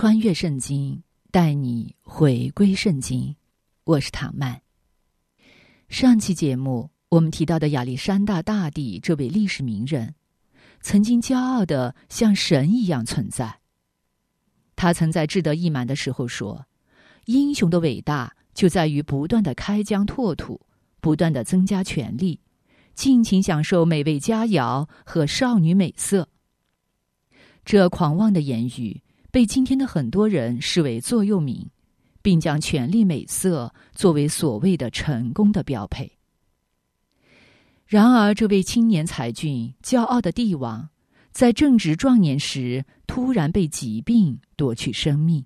穿越圣经，带你回归圣经。我是唐曼。上期节目我们提到的亚历山大大帝这位历史名人，曾经骄傲的像神一样存在。他曾在志得意满的时候说：“英雄的伟大就在于不断的开疆拓土，不断的增加权力，尽情享受美味佳肴和少女美色。”这狂妄的言语。被今天的很多人视为座右铭，并将权力美色作为所谓的成功的标配。然而，这位青年才俊、骄傲的帝王，在正值壮年时突然被疾病夺去生命。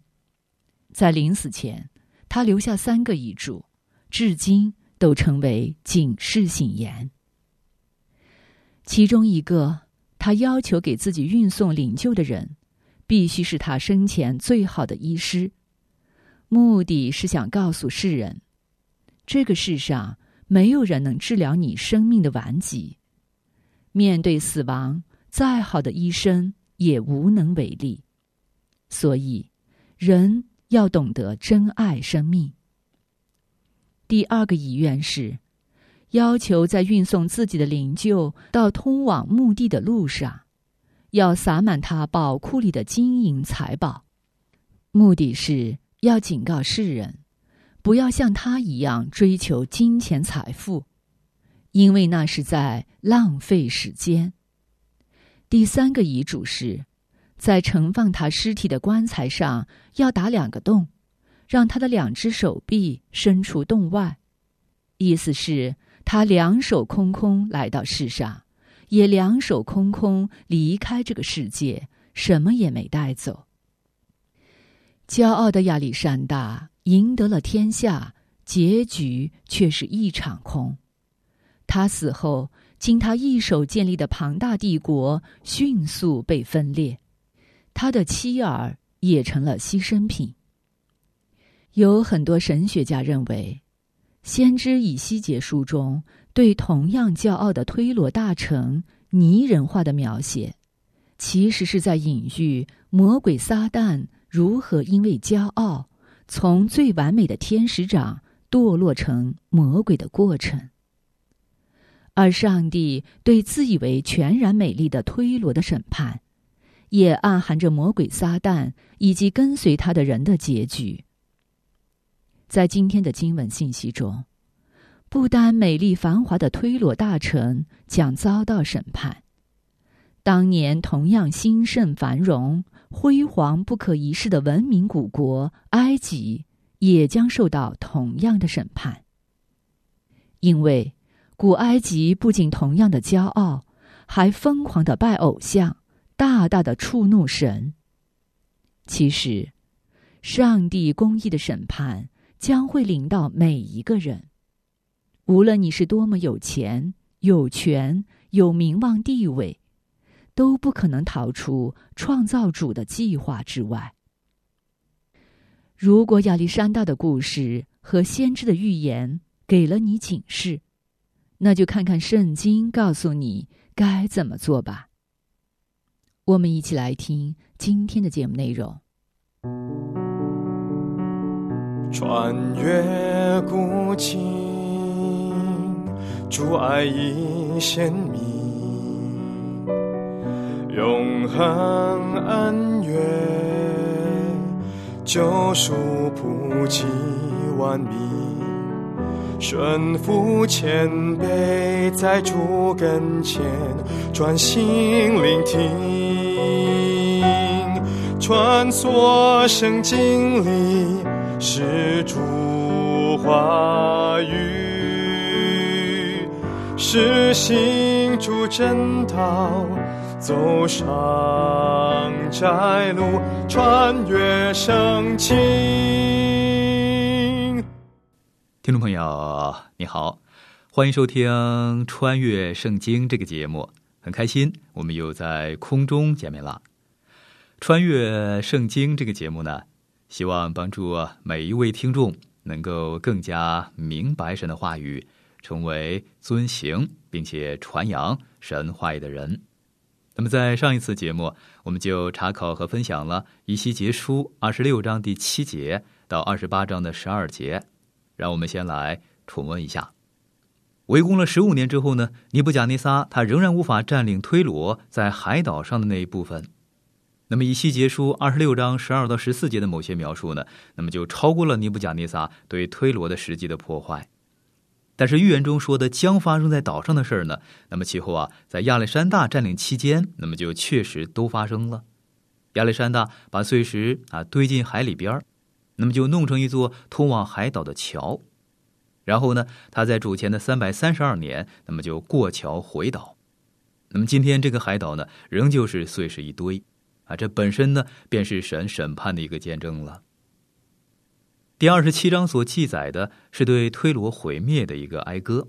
在临死前，他留下三个遗嘱，至今都成为警示信言。其中一个，他要求给自己运送灵柩的人。必须是他生前最好的医师，目的是想告诉世人：这个世上没有人能治疗你生命的顽疾。面对死亡，再好的医生也无能为力。所以，人要懂得珍爱生命。第二个遗愿是，要求在运送自己的灵柩到通往墓地的路上。要撒满他宝库里的金银财宝，目的是要警告世人，不要像他一样追求金钱财富，因为那是在浪费时间。第三个遗嘱是，在盛放他尸体的棺材上要打两个洞，让他的两只手臂伸出洞外，意思是，他两手空空来到世上。也两手空空离开这个世界，什么也没带走。骄傲的亚历山大赢得了天下，结局却是一场空。他死后，经他一手建立的庞大帝国迅速被分裂，他的妻儿也成了牺牲品。有很多神学家认为，《先知以西结书》中。对同样骄傲的推罗大臣拟人化的描写，其实是在隐喻魔鬼撒旦如何因为骄傲，从最完美的天使长堕落成魔鬼的过程。而上帝对自以为全然美丽的推罗的审判，也暗含着魔鬼撒旦以及跟随他的人的结局。在今天的经文信息中。不单美丽繁华的推罗大城将遭到审判，当年同样兴盛繁荣、辉煌不可一世的文明古国埃及也将受到同样的审判。因为古埃及不仅同样的骄傲，还疯狂的拜偶像，大大的触怒神。其实，上帝公义的审判将会临到每一个人。无论你是多么有钱、有权、有名望、地位，都不可能逃出创造主的计划之外。如果亚历山大的故事和先知的预言给了你警示，那就看看圣经告诉你该怎么做吧。我们一起来听今天的节目内容。穿越古今。主爱已显明，永恒恩怨，救赎普及万民，顺服谦卑，在主跟前专心聆听，穿梭圣经里是主话语。是行主正道，走上窄路，穿越圣经。听众朋友，你好，欢迎收听《穿越圣经》这个节目，很开心我们又在空中见面了。《穿越圣经》这个节目呢，希望帮助每一位听众能够更加明白神的话语，成为遵行并且传扬神话语的人。那么，在上一次节目，我们就查考和分享了以西结书二十六章第七节到二十八章的十二节。让我们先来重温一下。围攻了十五年之后呢，尼布甲尼撒他仍然无法占领推罗在海岛上的那一部分。那么以西结书二十六章十二到十四节的某些描述呢，那么就超过了尼布甲尼撒对推罗的实际的破坏。但是预言中说的将发生在岛上的事儿呢，那么其后啊，在亚历山大占领期间，那么就确实都发生了。亚历山大把碎石啊堆进海里边。那么就弄成一座通往海岛的桥，然后呢，他在主前的三百三十二年，那么就过桥回岛。那么今天这个海岛呢，仍旧是碎石一堆，啊，这本身呢，便是神审判的一个见证了。第二十七章所记载的是对推罗毁灭的一个哀歌，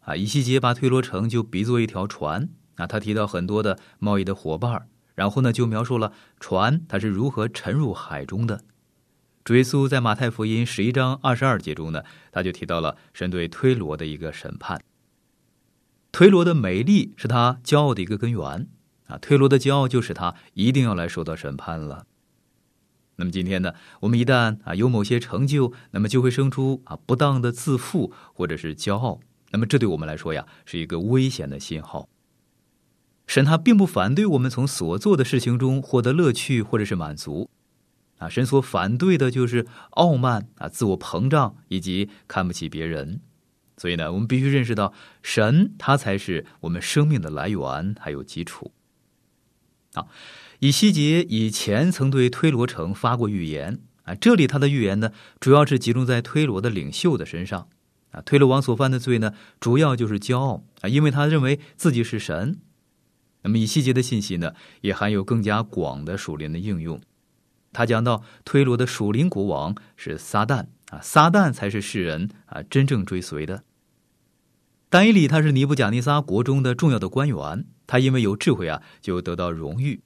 啊，以西结把推罗城就比作一条船，啊，他提到很多的贸易的伙伴，然后呢，就描述了船它是如何沉入海中的。追溯在马太福音十一章二十二节中呢，他就提到了神对推罗的一个审判。推罗的美丽是他骄傲的一个根源啊，推罗的骄傲就使他一定要来受到审判了。那么今天呢，我们一旦啊有某些成就，那么就会生出啊不当的自负或者是骄傲，那么这对我们来说呀是一个危险的信号。神他并不反对我们从所做的事情中获得乐趣或者是满足。啊，神所反对的就是傲慢啊、自我膨胀以及看不起别人。所以呢，我们必须认识到，神他才是我们生命的来源还有基础。啊，以西结以前曾对推罗城发过预言啊，这里他的预言呢，主要是集中在推罗的领袖的身上。啊，推罗王所犯的罪呢，主要就是骄傲啊，因为他认为自己是神。那么以西结的信息呢，也含有更加广的属灵的应用。他讲到推罗的属灵国王是撒旦啊，撒旦才是世人啊真正追随的。但以理他是尼布甲尼撒国中的重要的官员，他因为有智慧啊，就得到荣誉。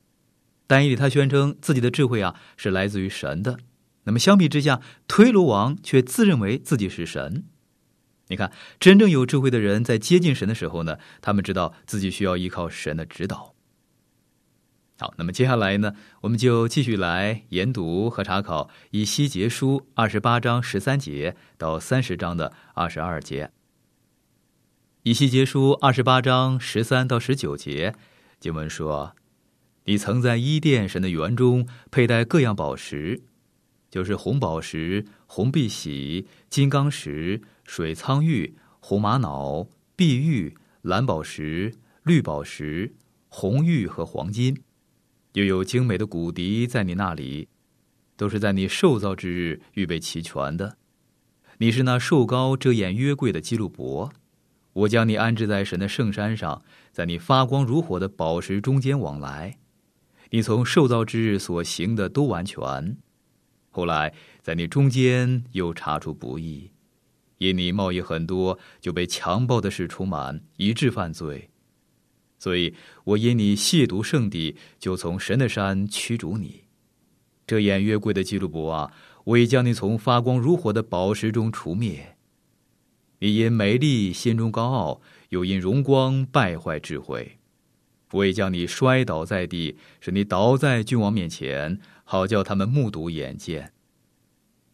但以理他宣称自己的智慧啊是来自于神的。那么相比之下，推罗王却自认为自己是神。你看，真正有智慧的人在接近神的时候呢，他们知道自己需要依靠神的指导。好，那么接下来呢，我们就继续来研读和查考以西结书二十八章十三节到三十章的二十二节。以西结书二十八章十三到十九节，经文说：“你曾在伊甸神的园中佩戴各样宝石，就是红宝石、红碧玺、金刚石、水苍玉、红玛瑙、碧玉、蓝宝石、绿宝石、红玉和黄金。”又有精美的骨笛在你那里，都是在你受造之日预备齐全的。你是那瘦高遮掩约柜的基路伯，我将你安置在神的圣山上，在你发光如火的宝石中间往来。你从受造之日所行的都完全，后来在你中间又查出不义，因你贸易很多，就被强暴的事充满，以致犯罪。所以我因你亵渎圣地，就从神的山驱逐你。这偃月柜的基路伯啊，我已将你从发光如火的宝石中除灭。你因美丽心中高傲，又因荣光败坏智慧。我已将你摔倒在地，使你倒在君王面前，好叫他们目睹眼见。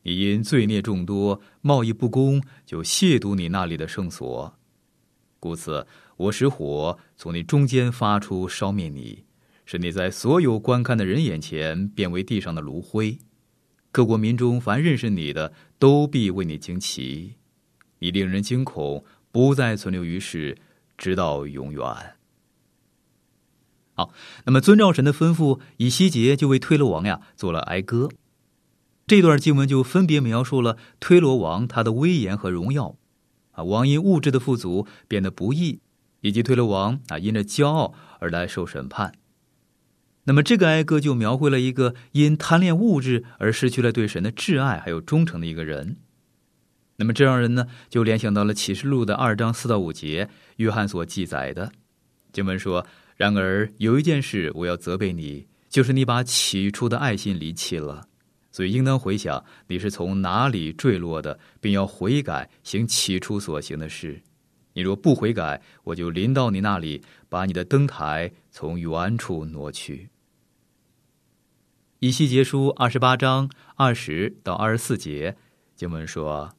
你因罪孽众多，贸易不公，就亵渎你那里的圣所。故此。我使火从你中间发出，烧灭你，使你在所有观看的人眼前变为地上的炉灰。各国民中凡认识你的，都必为你惊奇。你令人惊恐，不再存留于世，直到永远。好，那么遵照神的吩咐，以西结就为推罗王呀做了哀歌。这段经文就分别描述了推罗王他的威严和荣耀。啊，王因物质的富足变得不义，以及推罗王啊因着骄傲而来受审判。那么这个哀歌就描绘了一个因贪恋物质而失去了对神的挚爱还有忠诚的一个人。那么这让人呢就联想到了启示录的二章四到五节，约翰所记载的经文说：“然而有一件事我要责备你，就是你把起初的爱心离弃了。所以应当回想你是从哪里坠落的，并要悔改，行起初所行的事。你若不悔改，我就临到你那里，把你的灯台从原处挪去。”以西结书二十八章二十到二十四节，经文说：“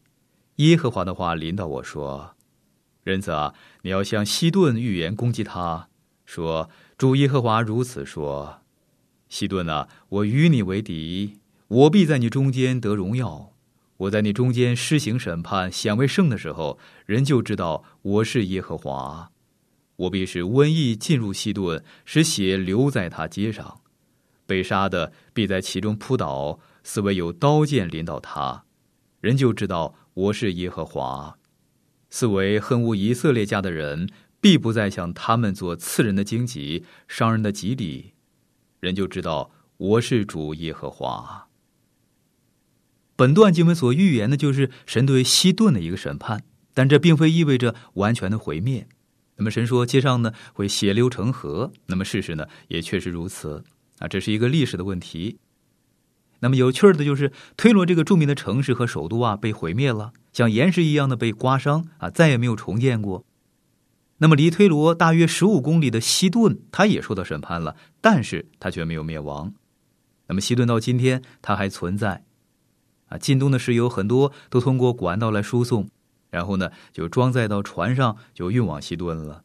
耶和华的话临到我说，人子啊，你要向西顿预言攻击他，说主耶和华如此说：西顿啊，我与你为敌，我必在你中间得荣耀。我在你中间施行审判，显为圣的时候，人就知道我是耶和华。我必使瘟疫进入西顿，使血流在他街上。”被杀的必在其中扑倒，思维有刀剑临到他，人就知道我是耶和华。四维恨恶以色列家的人，必不再向他们做刺人的荆棘、伤人的吉礼，人就知道我是主耶和华。本段经文所预言的就是神对西顿的一个审判，但这并非意味着完全的毁灭。那么神说街上呢会血流成河，那么事实呢也确实如此。啊，这是一个历史的问题。那么有趣的就是，推罗这个著名的城市和首都啊，被毁灭了，像岩石一样的被刮伤啊，再也没有重建过。那么离推罗大约十五公里的西顿，它也受到审判了，但是它却没有灭亡。那么西顿到今天它还存在。啊，进东的石油很多都通过管道来输送，然后呢就装载到船上，就运往西顿了。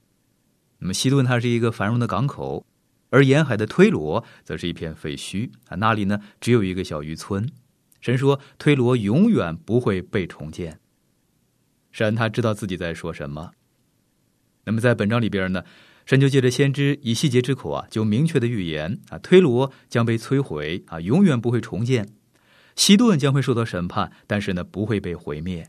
那么西顿它是一个繁荣的港口。而沿海的推罗则是一片废墟啊，那里呢只有一个小渔村。神说，推罗永远不会被重建。神他知道自己在说什么。那么在本章里边呢，神就借着先知以细节之口啊，就明确的预言啊，推罗将被摧毁啊，永远不会重建。西顿将会受到审判，但是呢不会被毁灭。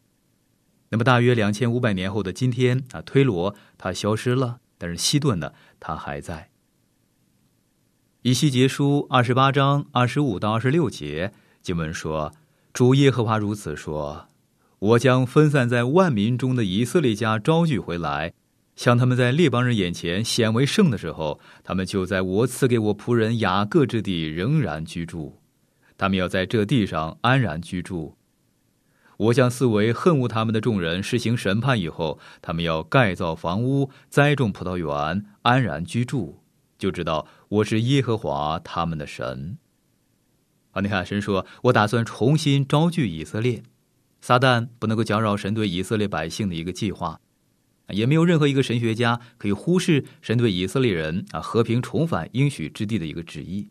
那么大约两千五百年后的今天啊，推罗它消失了，但是西顿呢，它还在。以西结书二十八章二十五到二十六节经文说：“主耶和华如此说：我将分散在万民中的以色列家招聚回来，像他们在列邦人眼前显为圣的时候，他们就在我赐给我仆人雅各之地仍然居住。他们要在这地上安然居住。我向四围恨恶他们的众人施行审判以后，他们要盖造房屋，栽种葡萄园，安然居住。”就知道我是耶和华他们的神。啊，你看，神说：“我打算重新招聚以色列，撒旦不能够搅扰神对以色列百姓的一个计划，也没有任何一个神学家可以忽视神对以色列人啊和平重返应许之地的一个旨意。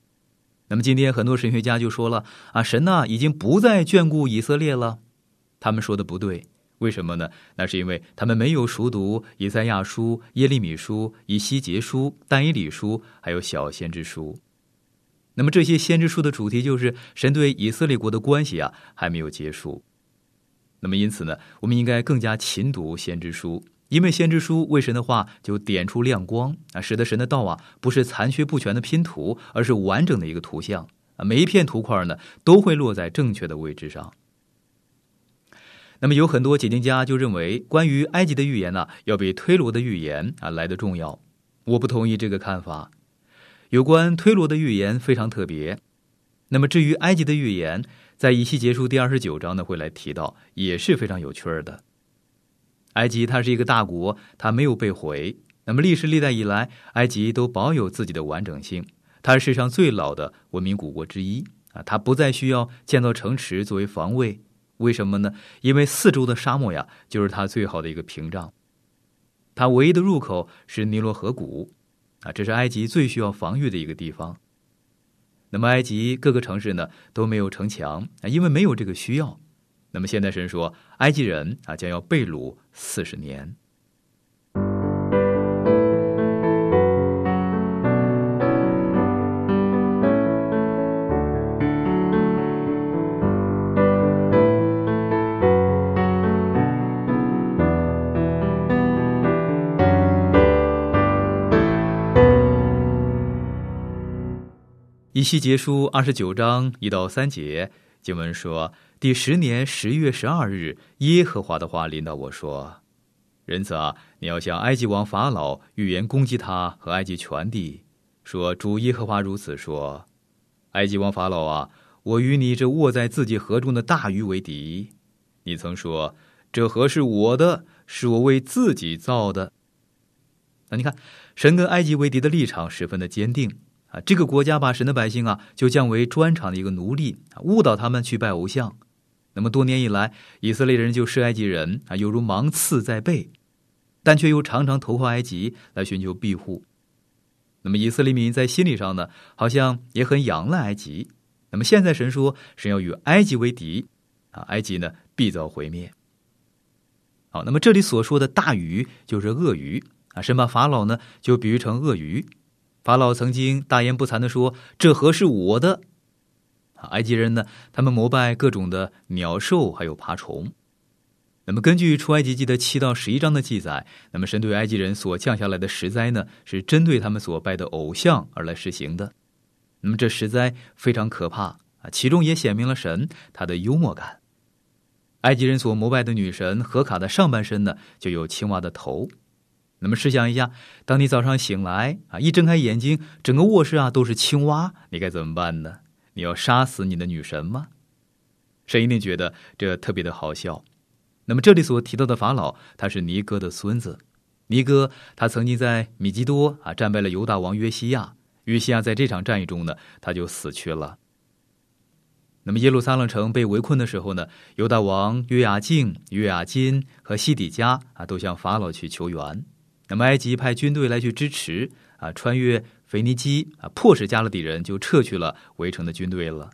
那么今天很多神学家就说了啊，神呐已经不再眷顾以色列了，他们说的不对。为什么呢？那是因为他们没有熟读以赛亚书、耶利米书、以西结书、但以理书，还有小先知书。那么这些先知书的主题就是神对以色列国的关系啊，还没有结束。那么因此呢，我们应该更加勤读先知书，因为先知书为神的话就点出亮光啊，使得神的道啊不是残缺不全的拼图，而是完整的一个图像啊，每一片图块呢都会落在正确的位置上。那么有很多解经家就认为，关于埃及的预言呢，要比推罗的预言啊来的重要。我不同意这个看法。有关推罗的预言非常特别。那么至于埃及的预言，在以西结书第二十九章呢会来提到，也是非常有趣的。埃及它是一个大国，它没有被毁。那么历史历代以来，埃及都保有自己的完整性。它是世上最老的文明古国之一啊，它不再需要建造城池作为防卫。为什么呢？因为四周的沙漠呀，就是它最好的一个屏障。它唯一的入口是尼罗河谷，啊，这是埃及最需要防御的一个地方。那么，埃及各个城市呢都没有城墙啊，因为没有这个需要。那么现代神说埃及人啊将要被掳四十年。一系结书二十九章一到三节经文说：第十年十月十二日，耶和华的话临到我说：“人子啊，你要向埃及王法老预言攻击他和埃及全地，说主耶和华如此说：埃及王法老啊，我与你这卧在自己河中的大鱼为敌。你曾说这河是我的，是我为自己造的。那你看，神跟埃及为敌的立场十分的坚定。”啊，这个国家把神的百姓啊，就降为专场的一个奴隶，误导他们去拜偶像。那么多年以来，以色列人就视埃及人啊，犹如芒刺在背，但却又常常投靠埃及来寻求庇护。那么以色列民在心理上呢，好像也很仰赖埃及。那么现在神说，神要与埃及为敌，啊，埃及呢必遭毁灭。好，那么这里所说的大鱼就是鳄鱼啊，神把法老呢就比喻成鳄鱼。法老曾经大言不惭的说：“这河是我的。”埃及人呢，他们膜拜各种的鸟兽，还有爬虫。那么，根据出埃及记的七到十一章的记载，那么神对埃及人所降下来的十灾呢，是针对他们所拜的偶像而来实行的。那么，这十灾非常可怕啊，其中也显明了神他的幽默感。埃及人所膜拜的女神荷卡的上半身呢，就有青蛙的头。那么试想一下，当你早上醒来啊，一睁开眼睛，整个卧室啊都是青蛙，你该怎么办呢？你要杀死你的女神吗？神一定觉得这特别的好笑。那么这里所提到的法老，他是尼哥的孙子。尼哥他曾经在米基多啊战败了犹大王约西亚，约西亚在这场战役中呢，他就死去了。那么耶路撒冷城被围困的时候呢，犹大王约雅敬、约雅金和西底家啊都向法老去求援。那么埃及派军队来去支持啊，穿越腓尼基啊，迫使加勒底人就撤去了围城的军队了。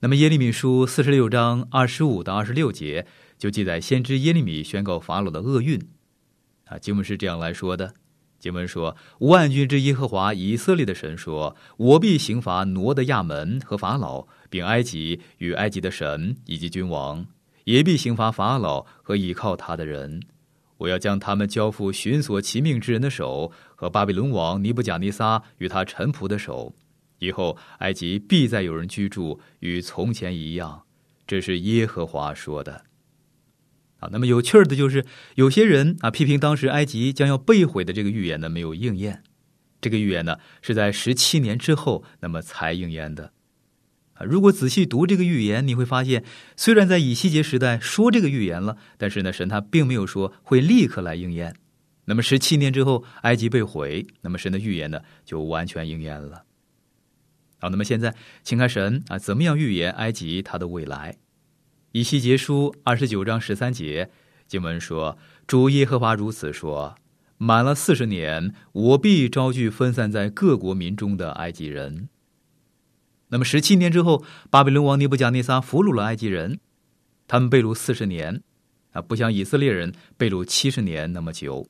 那么耶利米书四十六章二十五到二十六节就记载先知耶利米宣告法老的厄运啊，经文是这样来说的：经文说，万军之耶和华以色列的神说，我必刑罚挪的亚门和法老，并埃及与埃及的神以及君王，也必刑罚法老和倚靠他的人。我要将他们交付寻索其命之人的手和巴比伦王尼布甲尼撒与他臣仆的手，以后埃及必再有人居住，与从前一样。这是耶和华说的。啊，那么有趣儿的就是，有些人啊批评当时埃及将要被毁的这个预言呢没有应验，这个预言呢是在十七年之后那么才应验的。啊，如果仔细读这个预言，你会发现，虽然在以西结时代说这个预言了，但是呢，神他并没有说会立刻来应验。那么十七年之后，埃及被毁，那么神的预言呢就完全应验了。好，那么现在，请看神啊怎么样预言埃及它的未来。以西结书二十九章十三节经文说：“主耶和华如此说：满了四十年，我必招聚分散在各国民中的埃及人。”那么十七年之后，巴比伦王尼布甲尼撒俘虏了埃及人，他们被掳四十年，啊，不像以色列人被掳七十年那么久。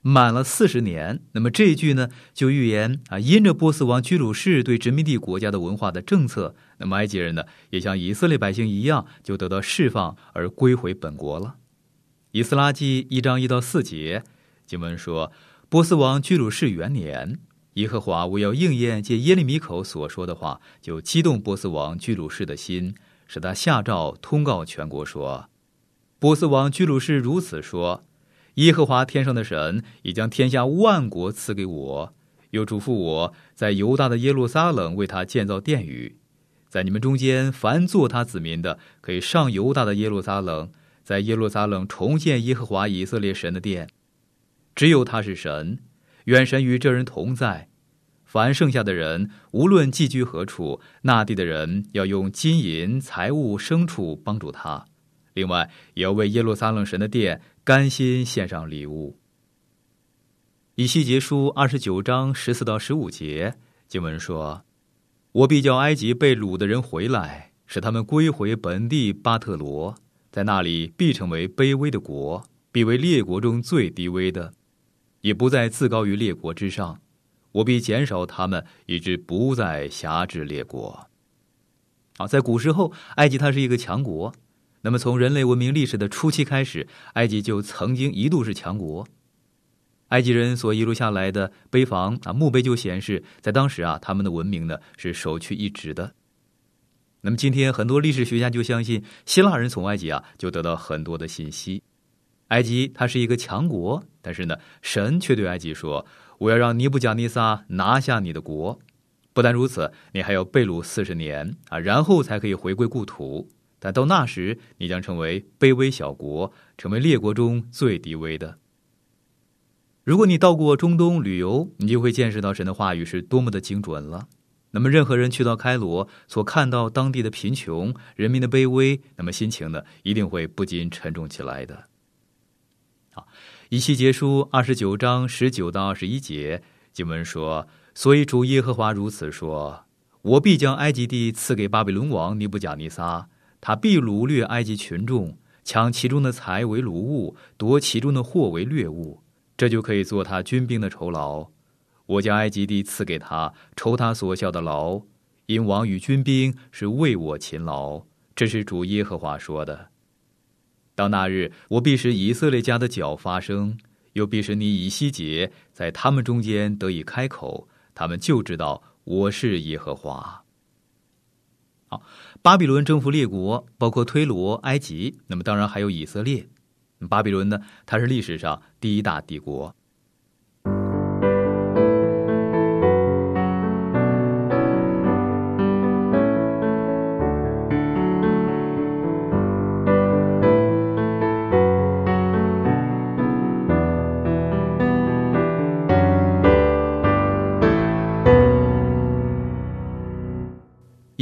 满了四十年，那么这一句呢，就预言啊，因着波斯王居鲁士对殖民地国家的文化的政策，那么埃及人呢，也像以色列百姓一样，就得到释放而归回本国了。以斯拉记一章一到四节经文说，波斯王居鲁士元年。耶和华为要应验借耶利米口所说的话，就激动波斯王居鲁士的心，使他下诏通告全国说：“波斯王居鲁士如此说：耶和华天上的神已将天下万国赐给我，又嘱咐我在犹大的耶路撒冷为他建造殿宇。在你们中间凡做他子民的，可以上犹大的耶路撒冷，在耶路撒冷重建耶和华以色列神的殿。只有他是神。”远神与这人同在。凡剩下的人，无论寄居何处，那地的人要用金银财物牲畜帮助他。另外，也要为耶路撒冷神的殿甘心献上礼物。以西结书二十九章十四到十五节经文说：“我必叫埃及被掳的人回来，使他们归回本地巴特罗，在那里必成为卑微的国，必为列国中最低微的。”也不再自高于列国之上，我必减少他们，以致不再辖制列国。啊，在古时候，埃及它是一个强国。那么，从人类文明历史的初期开始，埃及就曾经一度是强国。埃及人所遗留下来的碑房啊墓碑就显示，在当时啊，他们的文明呢是首屈一指的。那么今天很多历史学家就相信，希腊人从埃及啊就得到很多的信息。埃及它是一个强国，但是呢，神却对埃及说：“我要让尼布甲尼撒拿下你的国，不但如此，你还要被掳四十年啊，然后才可以回归故土。但到那时，你将成为卑微小国，成为列国中最低微的。如果你到过中东旅游，你就会见识到神的话语是多么的精准了。那么，任何人去到开罗，所看到当地的贫穷、人民的卑微，那么心情呢，一定会不禁沉重起来的。”以西结书二十九章十九到二十一节经文说：“所以主耶和华如此说：我必将埃及地赐给巴比伦王尼布甲尼撒，他必掳掠埃及群众，抢其中的财为掳物，夺其中的货为掠物，这就可以做他军兵的酬劳。我将埃及地赐给他，酬他所效的劳，因王与军兵是为我勤劳。这是主耶和华说的。”到那日，我必使以色列家的脚发声，又必使你以西结在他们中间得以开口，他们就知道我是耶和华。好，巴比伦征服列国，包括推罗、埃及，那么当然还有以色列。巴比伦呢，它是历史上第一大帝国。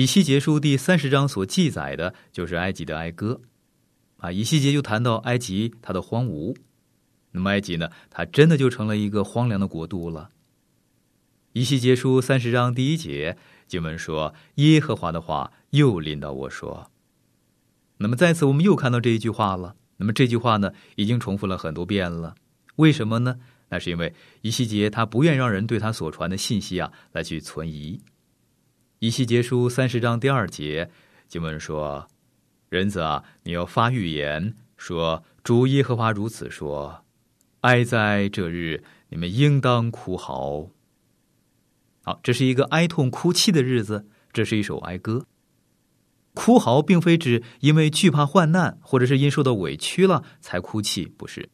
西结书第三十章所记载的就是埃及的哀歌，啊，以西结就谈到埃及它的荒芜，那么埃及呢，它真的就成了一个荒凉的国度了。以西结书三十章第一节经文说：“耶和华的话又临到我说。”那么在此我们又看到这一句话了。那么这句话呢，已经重复了很多遍了。为什么呢？那是因为以西结他不愿让人对他所传的信息啊来去存疑。以西结书三十章第二节经文说：“人子啊，你要发预言说，主耶和华如此说：哀哉这日，你们应当哭嚎。好，这是一个哀痛哭泣的日子，这是一首哀歌。哭嚎并非指因为惧怕患难，或者是因受到委屈了才哭泣，不是，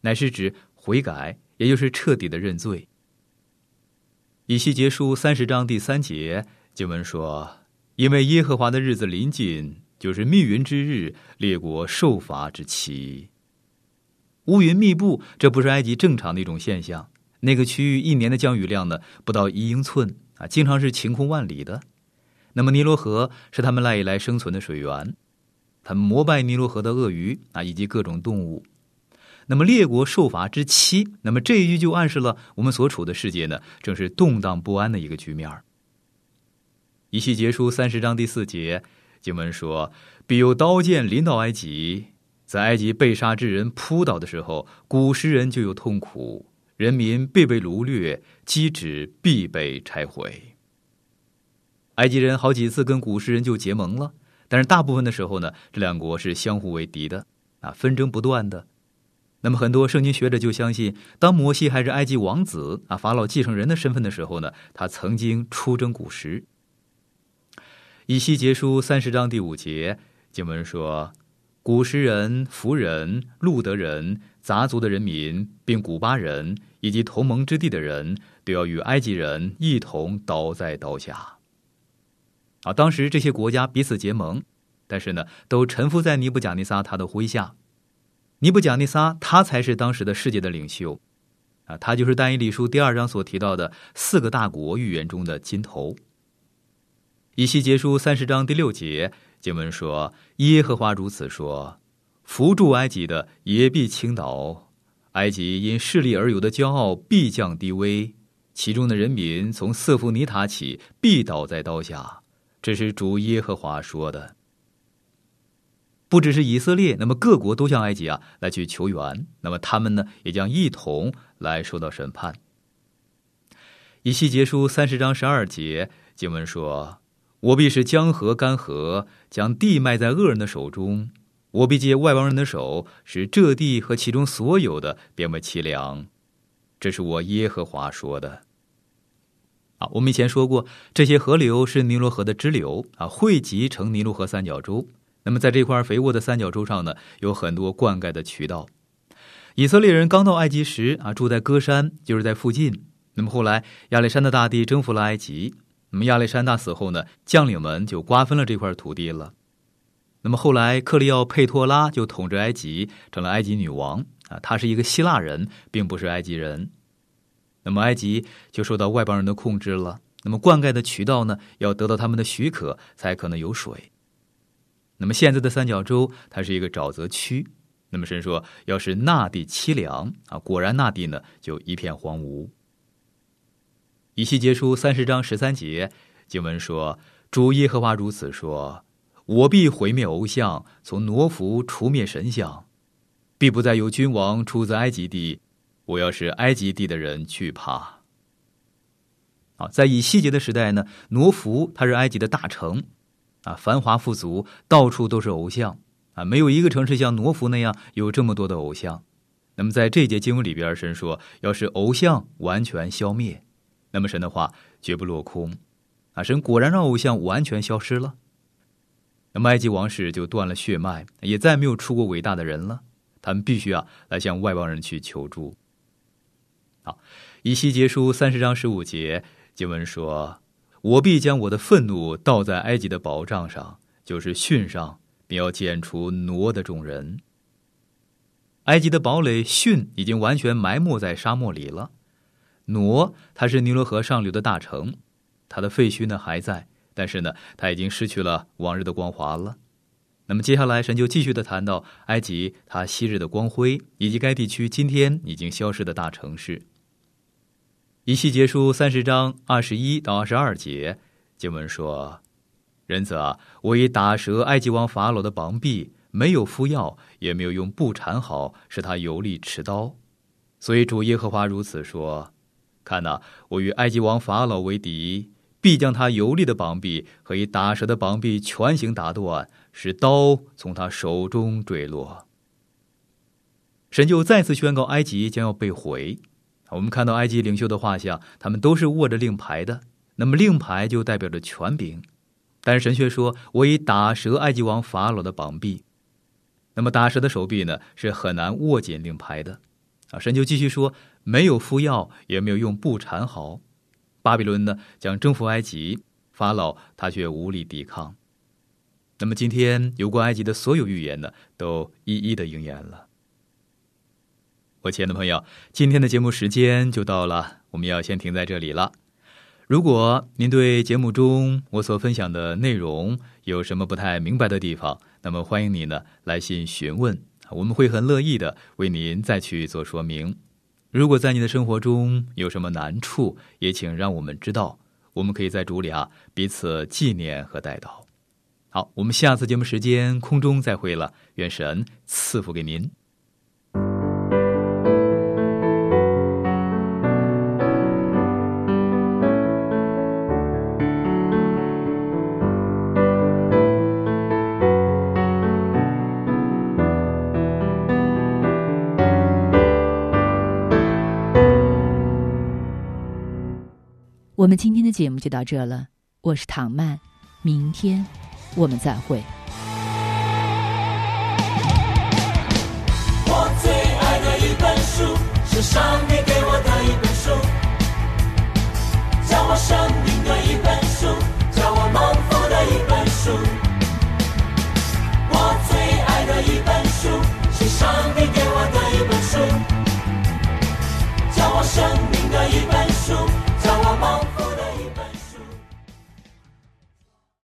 乃是指悔改，也就是彻底的认罪。以西结书三十章第三节。经文说：“因为耶和华的日子临近，就是密云之日，列国受罚之期。乌云密布，这不是埃及正常的一种现象。那个区域一年的降雨量呢，不到一英寸啊，经常是晴空万里的。那么尼罗河是他们赖以来生存的水源，他们膜拜尼罗河的鳄鱼啊，以及各种动物。那么列国受罚之期，那么这一句就暗示了我们所处的世界呢，正是动荡不安的一个局面。”以西结书三十章第四节，经文说：“必有刀剑临到埃及，在埃及被杀之人扑倒的时候，古时人就有痛苦，人民必被掳掠，基址必被拆毁。”埃及人好几次跟古时人就结盟了，但是大部分的时候呢，这两国是相互为敌的，啊，纷争不断的。那么很多圣经学者就相信，当摩西还是埃及王子啊，法老继承人的身份的时候呢，他曾经出征古时。以西结书三十章第五节经文说：“古时人、弗人、路德人、杂族的人民，并古巴人以及同盟之地的人，都要与埃及人一同倒在刀下。”啊，当时这些国家彼此结盟，但是呢，都臣服在尼布甲尼撒他的麾下。尼布甲尼撒他才是当时的世界的领袖，啊，他就是但以理书第二章所提到的四个大国预言中的金头。以西结书三十章第六节经文说：“耶和华如此说：扶助埃及的也必倾倒，埃及因势力而有的骄傲必降低微，其中的人民从色夫尼塔起必倒在刀下。”这是主耶和华说的。不只是以色列，那么各国都向埃及啊来去求援，那么他们呢也将一同来受到审判。以西结书三十章十二节经文说。我必使江河干涸，将地卖在恶人的手中；我必借外邦人的手，使这地和其中所有的变为凄凉。这是我耶和华说的。啊，我们以前说过，这些河流是尼罗河的支流啊，汇集成尼罗河三角洲。那么，在这块肥沃的三角洲上呢，有很多灌溉的渠道。以色列人刚到埃及时啊，住在歌山，就是在附近。那么后来亚历山大大帝征服了埃及，那么亚历山大死后呢，将领们就瓜分了这块土地了。那么后来克利奥佩托拉就统治埃及，成了埃及女王啊，她是一个希腊人，并不是埃及人。那么埃及就受到外邦人的控制了。那么灌溉的渠道呢，要得到他们的许可才可能有水。那么现在的三角洲，它是一个沼泽区。那么神说，要是那地凄凉啊，果然那地呢就一片荒芜。以西结书三十章十三节经文说：“主耶和华如此说，我必毁灭偶像，从挪弗除灭神像，必不再有君王出自埃及地。我要使埃及地的人惧怕。”啊，在以西结的时代呢，挪弗它是埃及的大城。啊，繁华富足，到处都是偶像啊！没有一个城市像挪福那样有这么多的偶像。那么，在这节经文里边，神说，要是偶像完全消灭，那么神的话绝不落空。啊，神果然让偶像完全消失了。那么，埃及王室就断了血脉，也再没有出过伟大的人了。他们必须啊，来向外邦人去求助。好，以西结书三十章十五节经文说。我必将我的愤怒倒在埃及的宝藏上，就是汛上，并要剪除挪的众人。埃及的堡垒汛已经完全埋没在沙漠里了。挪，它是尼罗河上流的大城，它的废墟呢还在，但是呢，它已经失去了往日的光华了。那么接下来，神就继续的谈到埃及它昔日的光辉，以及该地区今天已经消失的大城市。一系结书三十章二十一到二十二节，经文说：“仁子啊，我已打折埃及王法老的膀臂，没有敷药，也没有用布缠好，使他有力持刀。所以主耶和华如此说：看呐，我与埃及王法老为敌，必将他有力的膀臂和以打折的膀臂全行打断，使刀从他手中坠落。神就再次宣告，埃及将要被毁。”我们看到埃及领袖的画像，他们都是握着令牌的。那么令牌就代表着权柄，但是神却说，我已打折埃及王法老的膀臂。那么打折的手臂呢，是很难握紧令牌的。啊，神就继续说，没有敷药，也没有用布缠好。巴比伦呢，将征服埃及，法老他却无力抵抗。那么今天有关埃及的所有预言呢，都一一的应验了。我亲爱的朋友，今天的节目时间就到了，我们要先停在这里了。如果您对节目中我所分享的内容有什么不太明白的地方，那么欢迎你呢来信询问，我们会很乐意的为您再去做说明。如果在你的生活中有什么难处，也请让我们知道，我们可以在主里啊彼此纪念和带到。好，我们下次节目时间空中再会了，愿神赐福给您。节目就到这了，我是唐曼，明天我们再会。我最爱的一本书，是上帝给我的一本书，叫我生命的一本书，叫我蒙福的一本书。我最爱的一本书，是上帝给我的一本书，叫我生命的一本。